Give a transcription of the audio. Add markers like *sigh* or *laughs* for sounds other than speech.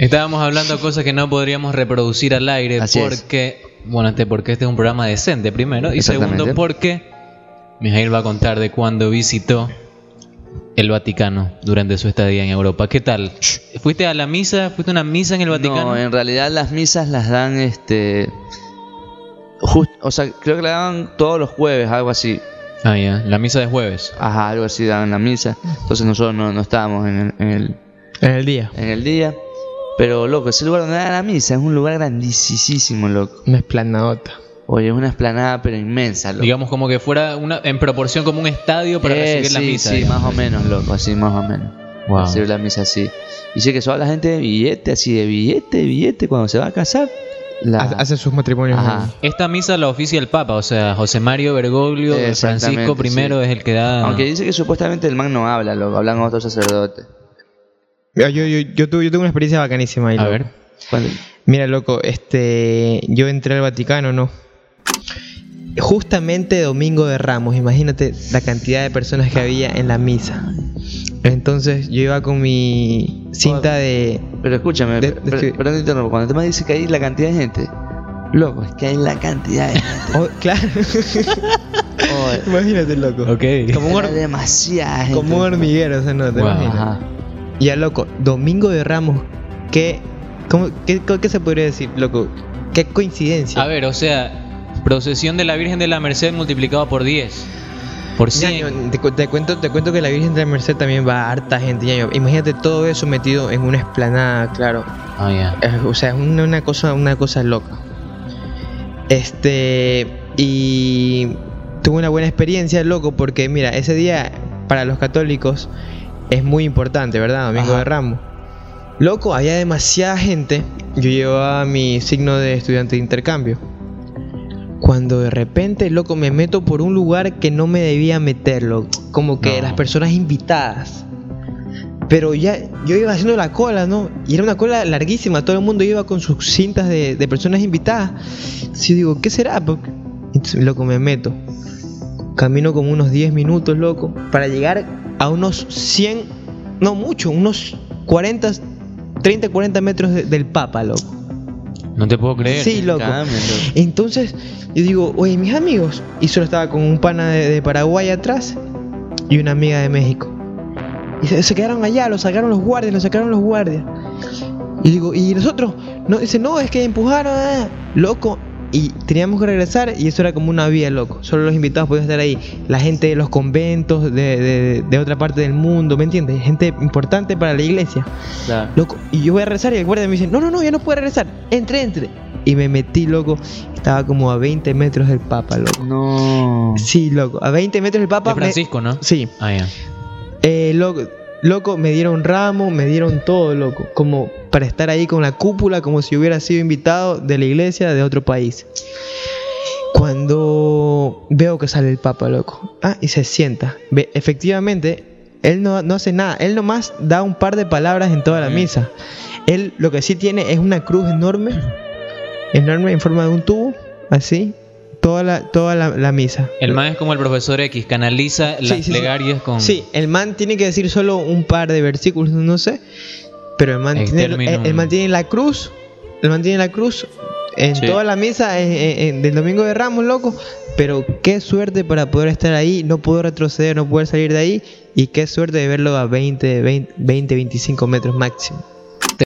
Estábamos hablando de cosas que no podríamos reproducir al aire Así es. porque, bueno, este, porque este es un programa decente primero y segundo porque Mijail va a contar de cuando visitó el Vaticano durante su estadía en Europa. ¿Qué tal? ¿Fuiste a la misa? ¿Fuiste a una misa en el Vaticano? No, en realidad las misas las dan este. just- o sea, creo que la dan todos los jueves, algo así. Ah, ya, la misa de jueves. Ajá, algo así dan la misa. Entonces nosotros no, no estábamos en el, en, el, En el día. en el día. Pero loco, ese lugar donde dan la misa es un lugar grandísimo, loco. Una esplanadota. Oye, es una esplanada pero inmensa, loco. Digamos como que fuera una, en proporción como un estadio para Eh, recibir la misa. Sí, digamos. más o menos, loco, así más o menos. Wow. Recibir la misa así. Y sé que toda la gente de billete, así de billete, de billete, cuando se va a casar. La... Ha- Hacen sus matrimonios. Ajá. Esta misa la oficia el Papa, o sea, José Mario Bergoglio, Francisco I sí. es el que da... Aunque dice que supuestamente el man no habla, loco, hablan otros sacerdotes. Yo, yo, yo, tuve, yo tuve una experiencia bacanísima ahí. A loco. ver. ¿Cuál? Mira, loco, este. Yo entré al Vaticano, ¿no? Justamente domingo de Ramos, imagínate la cantidad de personas que había en la misa. Entonces yo iba con mi cinta de. Pero escúchame, De- de-. Cuando te me dice que hay la cantidad de gente, loco, es que hay la cantidad de gente. *laughs* Oh, claro, *laughs* imagínate, loco. Ok. Como un, era demasiada gente. como un hormiguero, o sea, no te Wow. imaginas. Ajá. Ya, loco, domingo de Ramos, ¿qué, cómo- qué, qué se podría decir, loco? ¿Qué coincidencia? A ver, o sea, procesión de la Virgen de la Merced multiplicado por 10. Por 100. Ñaño, te, cu- te cuento, te cuento que la Virgen de la Merced también va harta gente, ñaño. Imagínate todo eso metido en una esplanada, claro. Ah, ya. Es- o sea, es una, una cosa, una cosa loca. Este. Y tuve una buena experiencia, loco, porque mira, ese día para los católicos es muy importante, ¿verdad? Domingo Ajá. de Ramos. Loco, había demasiada gente. Yo llevaba mi signo de estudiante de intercambio. Cuando de repente, loco, me meto por un lugar que no me debía meterlo. Como que No. las personas invitadas. Pero ya yo iba haciendo la cola, ¿no? Y era una cola larguísima, todo el mundo iba con sus cintas de, de personas invitadas. Entonces yo digo, ¿qué será? Entonces, loco, me meto. Camino como unos 10 minutos, loco, para llegar a unos 100, no mucho, unos 40, 30, 40 metros de- del Papa, loco. No te puedo creer. Sí, loco. Entonces yo digo, oye, mis amigos. Y solo estaba con un pana de, de Paraguay atrás y una amiga de México. Y se, se quedaron allá, lo sacaron los guardias, lo sacaron los guardias. Y digo, ¿y nosotros? No, dice, no, es que empujaron, ah, loco. Y teníamos que regresar y eso era como una vía, loco. Solo los invitados podían estar ahí. La gente de los conventos, de, de- de otra parte del mundo, ¿me entiendes? Gente importante para la iglesia. Claro. Loco, y yo voy a regresar y el guardia me dice, no, no, no, ya no puede regresar, entre, entre. Y me metí, loco, estaba como a 20 metros del Papa, loco. No. Sí, loco, a 20 metros del Papa. De me- Francisco, ¿no? Sí, Ah, ya. eh, loco, loco, me dieron ramo, me dieron todo, loco. Como para estar ahí con la cúpula, como si hubiera sido invitado de la iglesia de otro país. Cuando veo que sale el Papa, loco. Ah, y se sienta. Ve, efectivamente, él no, no hace nada. Él nomás da un par de palabras en toda la misa. Él lo que sí tiene es una cruz enorme. Enorme en forma de un tubo. Así. Toda la, toda la, la misa. El man es como el profesor X, canaliza Sí, las sí, sí. plegarias con... Sí, el man tiene que decir solo un par de versículos, no sé. Pero el man, tiene, el, el man tiene la cruz. El man tiene la cruz en Sí. toda la misa en- en- en- del domingo de Ramos, loco. Pero qué suerte para poder estar ahí, no poder retroceder, no poder salir de ahí. Y qué suerte de verlo a 20, 20, 20 25 metros máximo.